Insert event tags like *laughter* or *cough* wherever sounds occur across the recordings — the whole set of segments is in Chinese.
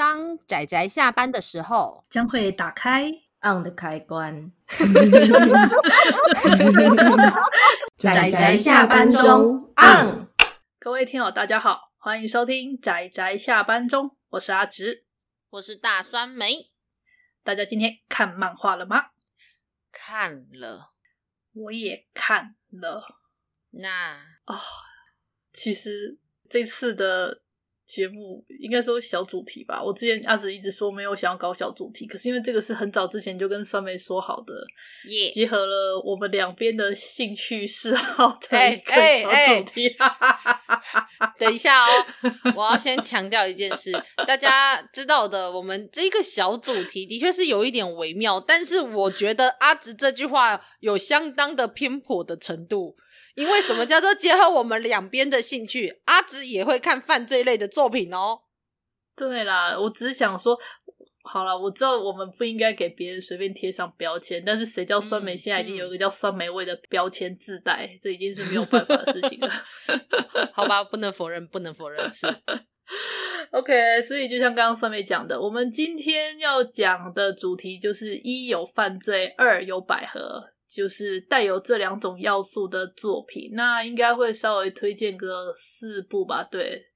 当仔仔下班的时候，将会打开 on 的开关。*laughs* 仔仔下班中 on。各位听友，大家好，欢迎收听仔仔下班中，我是阿直，我是大酸梅。大家今天看漫画了吗？看了，我也看了。那啊、哦，其实这次的。节目应该说小主题吧。我之前阿紫一直说没有想要搞小主题，可是因为这个是很早之前就跟酸梅说好的.结合了我们两边的兴趣嗜好的一个小主题。欸欸、*laughs* 等一下哦，我要先强调一件事，大家知道的，我们这个小主题的确是有一点微妙，但是我觉得阿紫这句话有相当的偏颇的程度。因为什么叫做结合我们两边的兴趣？阿紫也会看犯罪类的作品哦。对啦，我只是想说，好了，我知道我们不应该给别人随便贴上标签，但是谁叫酸梅现在已经有一个叫酸梅味的标签自带，嗯，这已经是没有办法的事情了。*laughs* 好吧，不能否认，不能否认是。*laughs* OK，所以就像刚刚酸梅讲的，我们今天要讲的主题就是一有犯罪，二有百合。就是带有这两种要素的作品，那应该会稍微推荐个四部吧。对，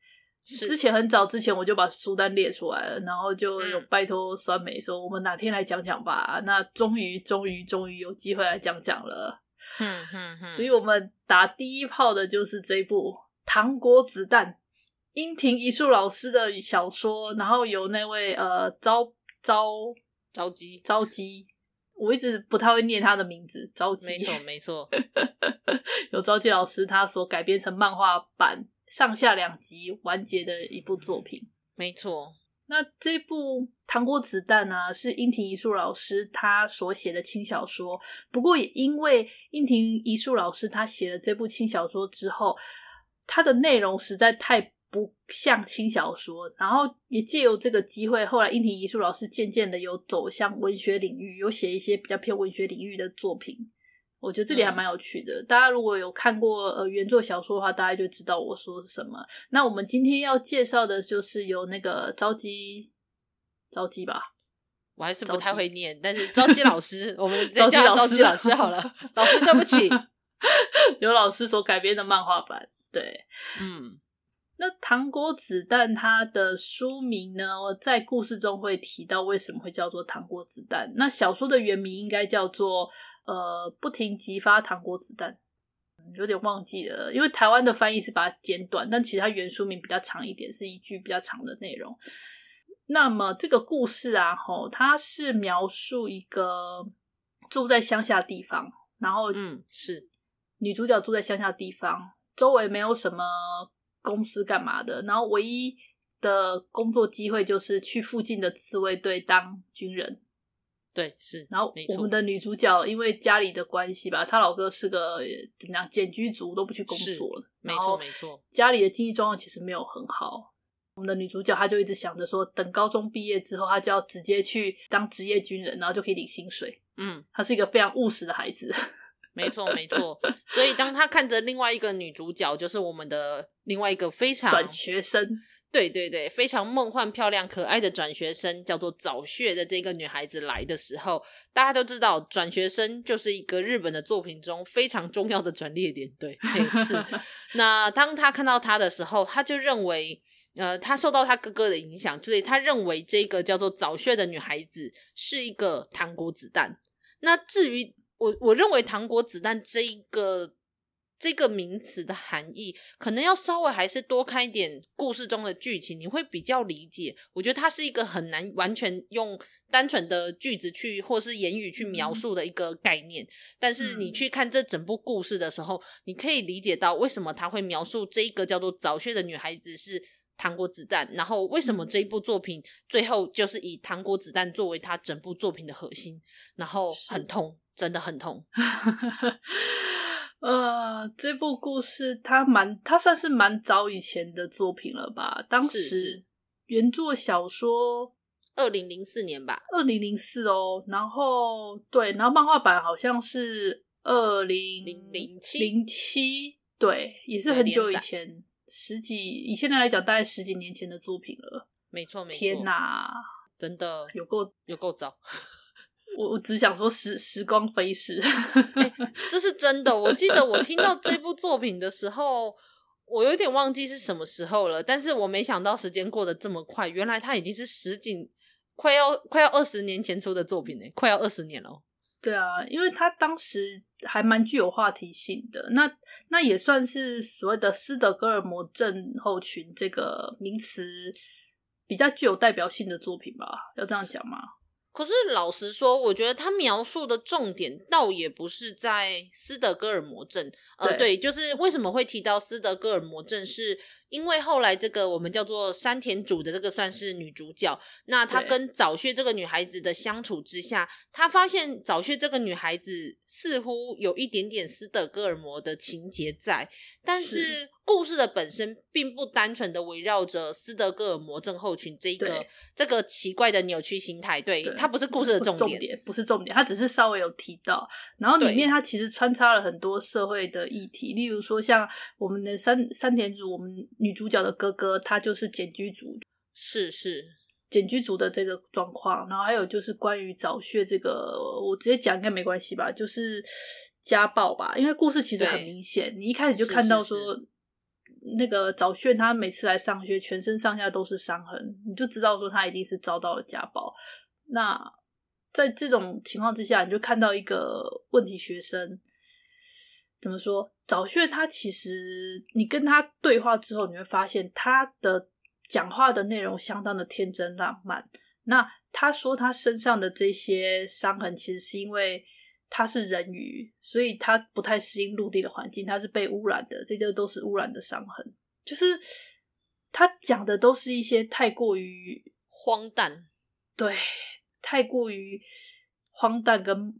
之前很早之前我就把书单列出来了，然后就有拜托酸梅说，我们哪天来讲讲吧。那终于，终于，终于有机会来讲讲了。嗯嗯嗯。所以我们打第一炮的就是这一部《糖果子弹》，樱庭一树老师的小说，然后有那位呃朝朝朝基朝基。我一直不太会念他的名字，着急。没错，*laughs* 没错，有朝基老师他所改编成漫画版，上下两集完结的一部作品。没错，那这部《糖果子弹》呢，是樱庭一树老师他所写的轻小说。不过也因为樱庭一树老师他写了这部轻小说之后，它的内容实在太。不像轻小说，然后也借由这个机会，后来应庭一树老师渐渐的有走向文学领域，有写一些比较偏文学领域的作品。我觉得这里还蛮有趣的。嗯、大家如果有看过呃原作小说的话，大家就知道我说是什么。那我们今天要介绍的就是由那个朝基，朝基吧，我还是不太会念，但是朝基老师，我们 *laughs* 直接叫朝基老师好了。老师，对不起，*laughs* 有老师所改编的漫画版，对，嗯。那糖果子弹它的书名呢，在故事中会提到为什么会叫做糖果子弹。那小说的原名应该叫做呃不停激发糖果子弹，有点忘记了，因为台湾的翻译是把它简短，但其实它原书名比较长一点，是一句比较长的内容。那么这个故事啊，吼，它是描述一个住在乡下地方，然后嗯是女主角住在乡下地方，周围没有什么。公司干嘛的？然后唯一的工作机会就是去附近的自卫队当军人。对，是。然后我们的女主角因为家里的关系吧，她老哥是个怎么样简居族，都不去工作了。没错，没错。家里的经济状况其实没有很好。我们的女主角她就一直想着说，等高中毕业之后，她就要直接去当职业军人，然后就可以领薪水。嗯，她是一个非常务实的孩子。没错，没错。所以当他看着另外一个女主角，就是我们的另外一个非常转学生，对对对，非常梦幻、漂亮、可爱的转学生，叫做早穴的这个女孩子来的时候，大家都知道，转学生就是一个日本的作品中非常重要的转捩点。对，是。*laughs* 那当他看到她的时候，他就认为，呃，他受到他哥哥的影响，所以他认为这个叫做早穴的女孩子是一个糖果子弹。那至于我我认为“糖果子弹”这一个这个名词的含义，可能要稍微还是多看一点故事中的剧情，你会比较理解。我觉得它是一个很难完全用单纯的句子去或是言语去描述的一个概念。但是你去看这整部故事的时候，你可以理解到为什么他会描述这一个叫做早泄的女孩子是糖果子弹，然后为什么这一部作品最后就是以糖果子弹作为他整部作品的核心，然后很痛。真的很痛，*laughs* 呃，这部故事它蛮，它算是蛮早以前的作品了吧？当时原作小说二零零四年吧，二零零四哦。然后对，然后漫画版好像是二零零七零七，对，也是很久以前，十几以现在来讲，大概十几年前的作品了。没错没错。天哪，真的有够有够早。我我只想说时时光飞逝，欸，这是真的。我记得我听到这部作品的时候，我有点忘记是什么时候了，但是我没想到时间过得这么快，原来它已经是十几，快要快要二十年前出的作品呢，快要二十年了。对啊，因为他当时还蛮具有话题性的，那那也算是所谓的斯德哥尔摩症候群这个名词比较具有代表性的作品吧？要这样讲吗？可是老实说，我觉得他描述的重点倒也不是在斯德哥尔摩症。呃，对，就是为什么会提到斯德哥尔摩症，是因为后来这个我们叫做山田主的这个算是女主角，那她跟早穴这个女孩子的相处之下，她发现早穴这个女孩子似乎有一点点斯德哥尔摩的情节在，但是。故事的本身并不单纯的围绕着斯德哥尔摩症候群这一个这个奇怪的扭曲心态，对，对它不是故事的重点，不是重点，不是重点，它只是稍微有提到。然后里面它其实穿插了很多社会的议题，例如说像我们的山山田主，我们女主角的哥哥，他就是检居族，是是检居族的这个状况。然后还有就是关于早穴这个，我直接讲应该没关系吧？就是家暴吧，因为故事其实很明显，你一开始就看到说。是是是那个早穴，他每次来上学，全身上下都是伤痕，你就知道说他一定是遭到了家暴。那在这种情况之下，你就看到一个问题学生，怎么说？早穴他其实，你跟他对话之后，你会发现他的讲话的内容相当的天真浪漫。那他说他身上的这些伤痕，其实是因为。他是人鱼，所以他不太适应陆地的环境，他是被污染的，这些都是污染的伤痕。就是他讲的都是一些太过于荒诞，对，太过于荒诞跟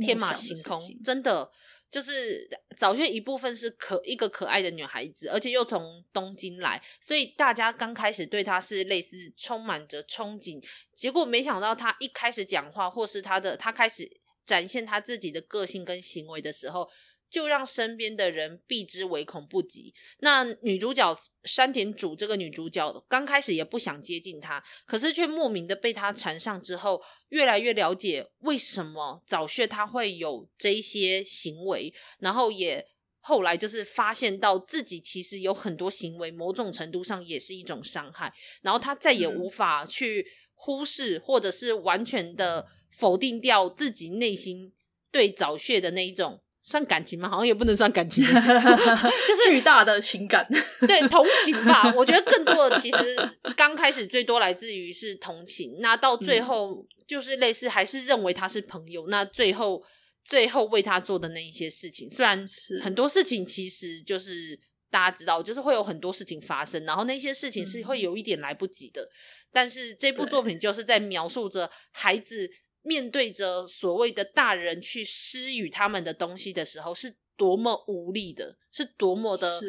天马行空，真的就是早就一部分是可一个可爱的女孩子，而且又从东京来，所以大家刚开始对她是类似充满着憧憬，结果没想到她一开始讲话，或是她的她开始。展现她自己的个性跟行为的时候，就让身边的人避之唯恐不及。那女主角山田主这个女主角刚开始也不想接近他，可是却莫名的被他缠上之后，越来越了解为什么早穴他会有这一些行为，然后也后来就是发现到自己其实有很多行为，某种程度上也是一种伤害，然后他再也无法去忽视或者是完全的。否定掉自己内心对早穴的那一种算感情吗？好像也不能算感情，*laughs* 就是巨大的情感，*laughs* 对同情吧。我觉得更多的其实刚开始最多来自于是同情，那到最后就是类似还是认为他是朋友。那最后最后为他做的那一些事情，虽然很多事情其实就是大家知道，就是会有很多事情发生，然后那些事情是会有一点来不及的。但是这部作品就是在描述着孩子。面对着所谓的大人去施予他们的东西的时候，是多么无力的，是多么的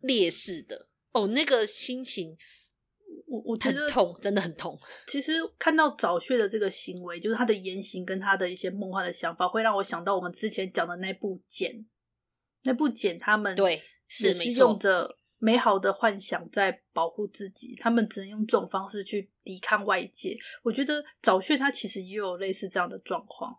劣势的哦，那个心情，我我觉得很痛，真的很痛。*laughs* 其实看到早穴的这个行为，就是他的言行跟他的一些梦幻的想法，会让我想到我们之前讲的那部《简》，那部《简》他们对是用着。美好的幻想在保护自己，他们只能用这种方式去抵抗外界。我觉得早穴他其实也有类似这样的状况。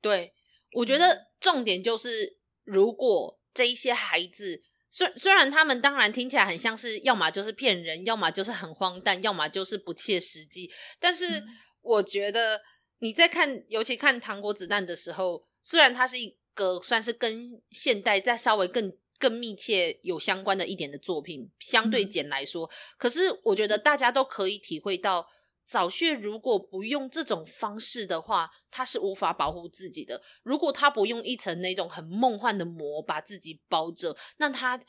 对，我觉得重点就是，如果这一些孩子，虽虽然他们当然听起来很像是，要么就是骗人，要么就是很荒诞，要么就是不切实际。但是我觉得你在看，尤其看《糖果子弹》的时候，虽然它是一个算是跟现代再稍微更。更密切有相关的一点的作品，相对简来说，嗯，可是我觉得大家都可以体会到，早穴如果不用这种方式的话，他是无法保护自己的。如果他不用一层那种很梦幻的膜把自己包着，那他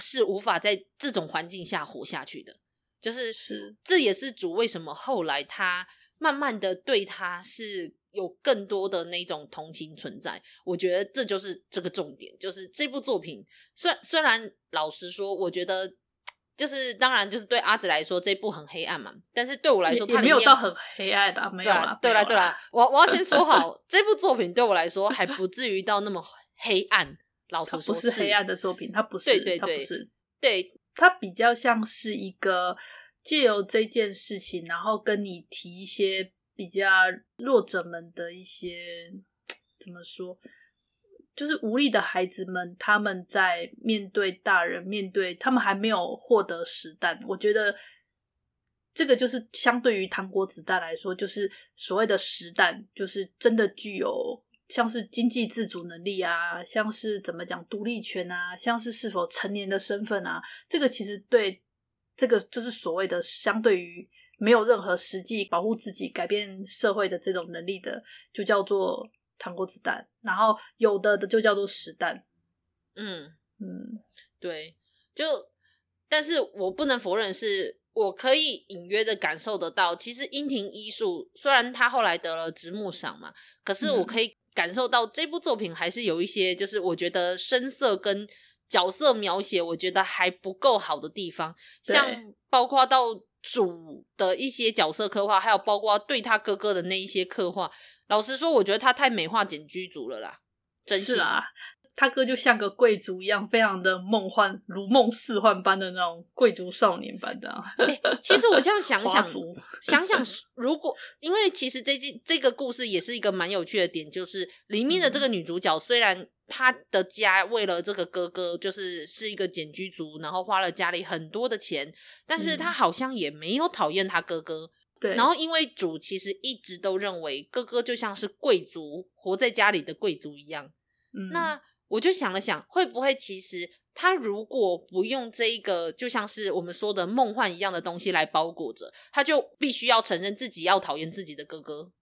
是无法在这种环境下活下去的。就是，是这也是主为什么后来他慢慢的对他是。有更多的那种同情存在，我觉得这就是这个重点。就是这部作品，虽虽然老实说，我觉得就是当然就是对阿紫来说这部很黑暗嘛，但是对我来说它里面，也没有到很黑暗的，没有啦。对啦，对啦，我我要先说好，*laughs* 这部作品对我来说还不至于到那么黑暗。老实说，不是黑暗的作品，它不是，对对对，它不是，对，它比较像是一个借由这件事情，然后跟你提一些比较弱者们的一些怎么说，就是无力的孩子们，他们在面对大人，面对他们还没有获得实弹，我觉得这个就是相对于糖果子弹来说，就是所谓的实弹，就是真的具有像是经济自主能力啊，像是怎么讲独立权啊，像是是否成年的身份啊，这个其实对。这个就是所谓的相对于没有任何实际保护自己、改变社会的这种能力的，就叫做糖果子弹。然后有的的就叫做实弹。嗯嗯，对。就但是我不能否认，是我可以隐约的感受得到，其实樱庭一树虽然他后来得了直木赏嘛，可是我可以感受到这部作品还是有一些，就是我觉得深色跟。角色描写我觉得还不够好的地方，像包括到主的一些角色刻画，还有包括对他哥哥的那一些刻画。老实说，我觉得他太美化简居族了啦，真是啊。他哥就像个贵族一样，非常的梦幻，如梦似幻般的那种贵族少年般的。欸，其实我这样想 *laughs* 想，想想如果，因为其实这这这个故事也是一个蛮有趣的点，就是里面的这个女主角，虽然她的家为了这个哥哥，就是是一个简居族，然后花了家里很多的钱，但是她好像也没有讨厌她哥哥。对，然后因为主其实一直都认为哥哥就像是贵族，活在家里的贵族一样。嗯，那。我就想了想，会不会其实他如果不用这一个就像是我们说的梦幻一样的东西来包裹着，他就必须要承认自己要讨厌自己的哥哥。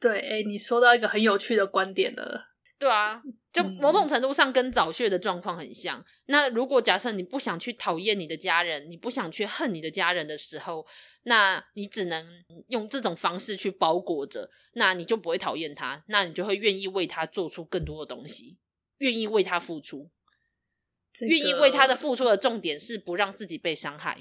对，哎，你说到一个很有趣的观点了。对啊，就某种程度上跟早穴的状况很像。嗯。那如果假设你不想去讨厌你的家人，你不想去恨你的家人的时候，那你只能用这种方式去包裹着，那你就不会讨厌他，那你就会愿意为他做出更多的东西。愿意为他付出，愿、这个、意为他的付出的重点是不让自己被伤害。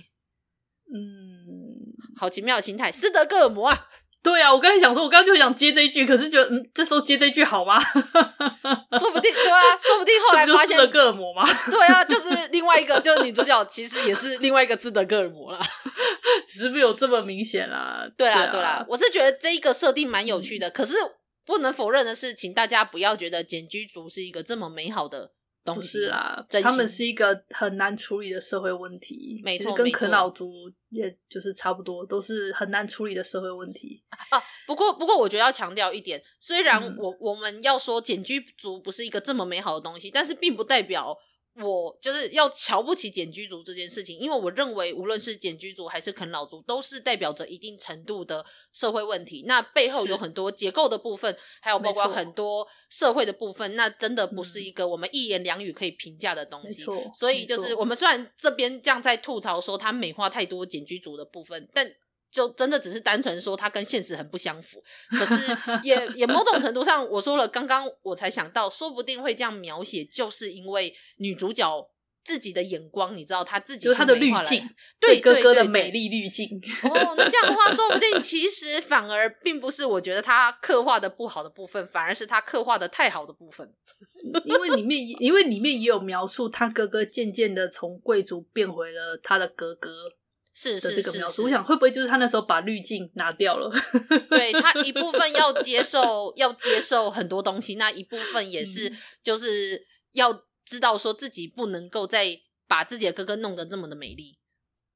嗯，好奇妙的心态，斯德哥尔摩啊！对啊，我刚才想说，我刚刚就想接这一句，可是觉得，嗯，这时候接这一句好吗？*laughs* 说不定，对啊，说不定后来发现斯德哥尔摩吗？*laughs* 对啊，就是另外一个，就是女主角其实也是另外一个斯德哥尔摩啦，只是没有这么明显啦。对啊，对啊，我是觉得这一个设定蛮有趣的，嗯、可是。不能否认的是，请大家不要觉得简居族是一个这么美好的东西。不是啊，他们是一个很难处理的社会问题。没错，跟啃老族也就是差不多，都是很难处理的社会问题。啊，不过不过，我觉得要强调一点，虽然我、嗯、我们要说简居族不是一个这么美好的东西，但是并不代表。我就是要瞧不起简居族这件事情，因为我认为无论是简居族还是啃老族，都是代表着一定程度的社会问题。那背后有很多结构的部分，还有包括很多社会的部分，那真的不是一个我们一言两语可以评价的东西。所以就是我们虽然这边这样在吐槽说他美化太多简居族的部分，但。就真的只是单纯说他跟现实很不相符，可是也也某种程度上，我说了，刚刚我才想到，说不定会这样描写，就是因为女主角自己的眼光，你知道，她自己就是她的滤镜，*laughs* 对哥哥的美丽滤镜。哦，那这样的话，说不定其实反而并不是我觉得他刻画的不好的部分，反而是他刻画的太好的部分。*laughs* 因为里面，因为里面也有描述他哥哥渐渐的从贵族变回了他的哥哥。是是是，是，我想会不会就是他那时候把滤镜拿掉了？*laughs* 对，他一部分要接受，要接受很多东西，那一部分也是就是要知道说自己不能够再把自己的哥哥弄得这么的美丽。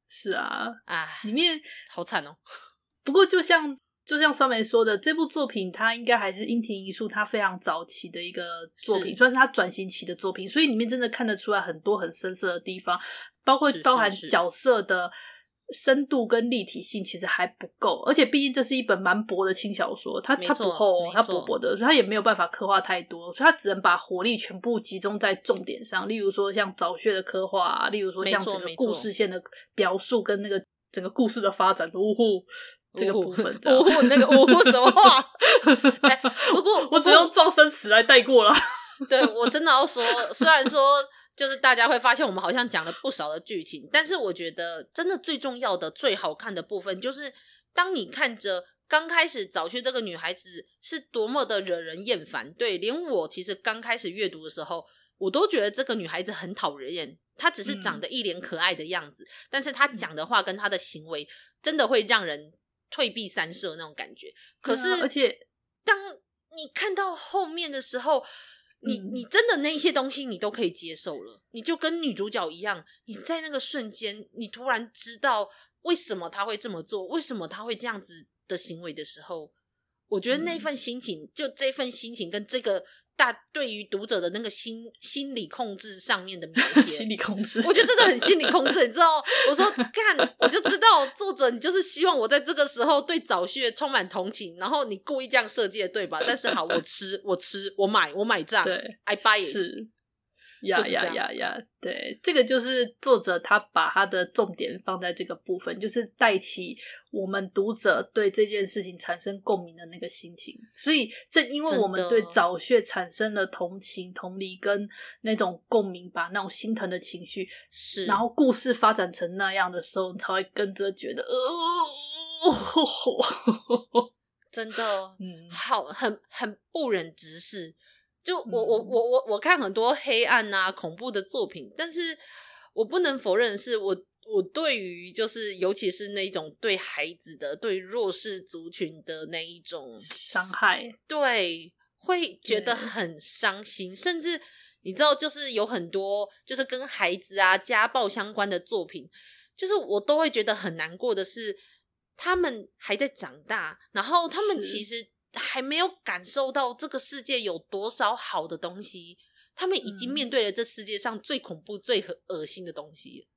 是啊，啊，里面好惨哦。*laughs* 不过就像就像酸梅说的，这部作品它应该还是樱庭一树他非常早期的一个作品，算是他转型期的作品，所以里面真的看得出来很多很深色的地方，包括包含角色的。深度跟立体性其实还不够，而且毕竟这是一本蛮薄的轻小说，它它不厚哦，它薄薄的，所以它也没有办法刻画太多，所以它只能把火力全部集中在重点上，例如说像早穴的刻画啊，例如说像整个故事线的描述跟那个整个故事的发展，呜呼，这个部分，呜呼，那个呜呼什么话？欸、不过 *laughs* 我只用撞生词来带过了。*laughs* 对，我真的要说，虽然说。就是大家会发现，我们好像讲了不少的剧情，但是我觉得真的最重要的、最好看的部分，就是当你看着刚开始早去这个女孩子是多么的惹人厌烦。对，连我其实刚开始阅读的时候，我都觉得这个女孩子很讨人厌。她只是长得一脸可爱的样子，嗯、但是她讲的话跟她的行为真的会让人退避三舍那种感觉。可是，而且当你看到后面的时候，你你真的那些东西你都可以接受了，你就跟女主角一样，你在那个瞬间，你突然知道为什么他会这么做，为什么他会这样子的行为的时候，我觉得那份心情，嗯、就这份心情跟这个。大对于读者的那个心心理控制上面的描写，心理控制，我觉得真的很心理控制，你知道？我说 *laughs* 看，我就知道作者你就是希望我在这个时候对早穴充满同情，然后你故意这样设计的，对吧？但是好，我吃，我吃，我买，我买账，对，I buy it。是。呀呀呀呀！对，这个就是作者他把他的重点放在这个部分，就是带起我们读者对这件事情产生共鸣的那个心情。所以正因为我们对早穴产生了同情、同理跟那种共鸣吧，那种心疼的情绪，是，然后故事发展成那样的时候，你才会跟着觉得，呃，*laughs* 真的，嗯，好，很很不忍直视。就我我我。我我看很多黑暗啊恐怖的作品，但是我不能否认是我我对于就是尤其是那一种对孩子的对弱势族群的那一种伤害，对，会觉得很伤心，甚至你知道，就是有很多就是跟孩子啊家暴相关的作品，就是我都会觉得很难过的是，他们还在长大，然后他们其实。还没有感受到这个世界有多少好的东西，他们已经面对了这世界上最恐怖、最恶心的东西。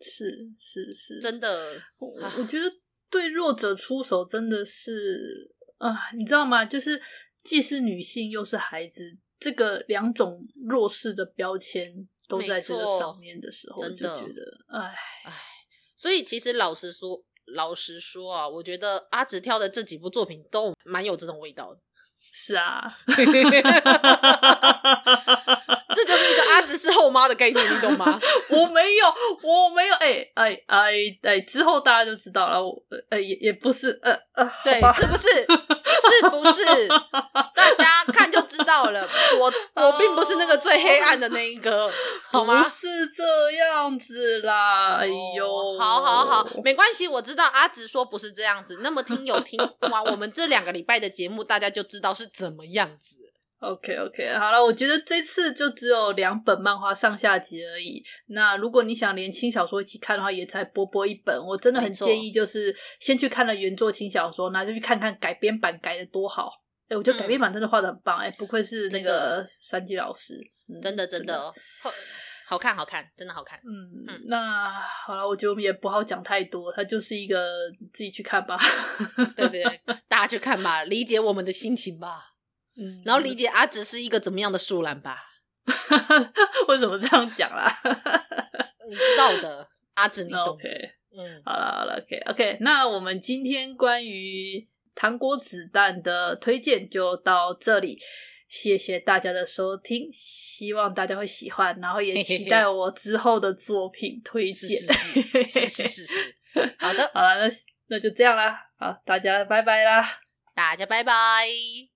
是是是，真的。我我觉得对弱者出手真的是啊、呃，你知道吗？就是既是女性又是孩子，这个两种弱势的标签都在这个上面的时候，真的就觉得哎哎。所以其实老实说。老实说啊，我觉得阿直挑的这几部作品都蛮有这种味道的。是啊，*laughs* *laughs* 这就是一个阿直是后妈的概念，你懂吗？*laughs* 我没有，我没有，哎哎哎哎，之后大家就知道了。我呃也也不是，呃呃，对，是不是？是不是？大家看就知道了。我 *laughs* 我并不是那个最黑暗的那一个，好吗？不是这样子啦。哎呦，哦、好好好，没关系。我知道阿直说不是这样子。那么听友听完我们这两个礼拜的节目，大家就知道是怎么样子。OK OK，好了，我觉得这次就只有两本漫画上下集而已。那如果你想连轻小说一起看的话，也才薄薄一本。我真的很建议，就是先去看了原作轻小说，那就去看看改编版改的多好。哎、欸，我觉得改编版真的画的很棒，哎、嗯，不愧是那个山基老师，真的真的，真的好，好看好看，真的好看。嗯嗯，那好了，我觉得我们也不好讲太多，它就是一个自己去看吧。对对对，*laughs* 大家去看吧，理解我们的心情吧。嗯，然后理解阿直是一个怎么样的树懒吧？*laughs* 为什么这样讲啦？*laughs* 你知道的，阿直你懂。OK，嗯，好了好了，OK OK，那我们今天关于糖果子弹的推荐就到这里，谢谢大家的收听，希望大家会喜欢，然后也期待我之后的作品推荐。是是是是，好的，*laughs* 好了，那那就这样啦，好，大家拜拜啦，大家拜拜。